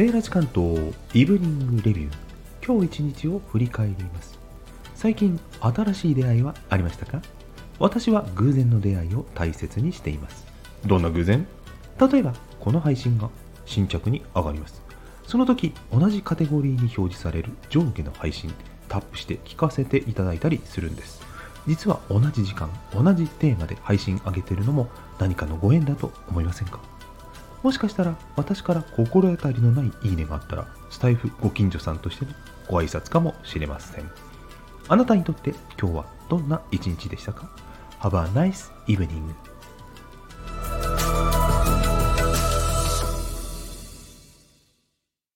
セーラジ関東イブニングレビュー。今日一日を振り返ります。最近新しい出会いはありましたか？私は偶然の出会いを大切にしています。どんな偶然？例えばこの配信が新着に上がります。その時同じカテゴリーに表示される上下の配信タップして聞かせていただいたりするんです。実は同じ時間同じテーマで配信上げてるのも何かのご縁だと思いませんか？もしかしたら私から心当たりのないいいねがあったらスタイフご近所さんとしてのご挨拶かもしれません。あなたにとって今日はどんな一日でしたか？Have a nice evening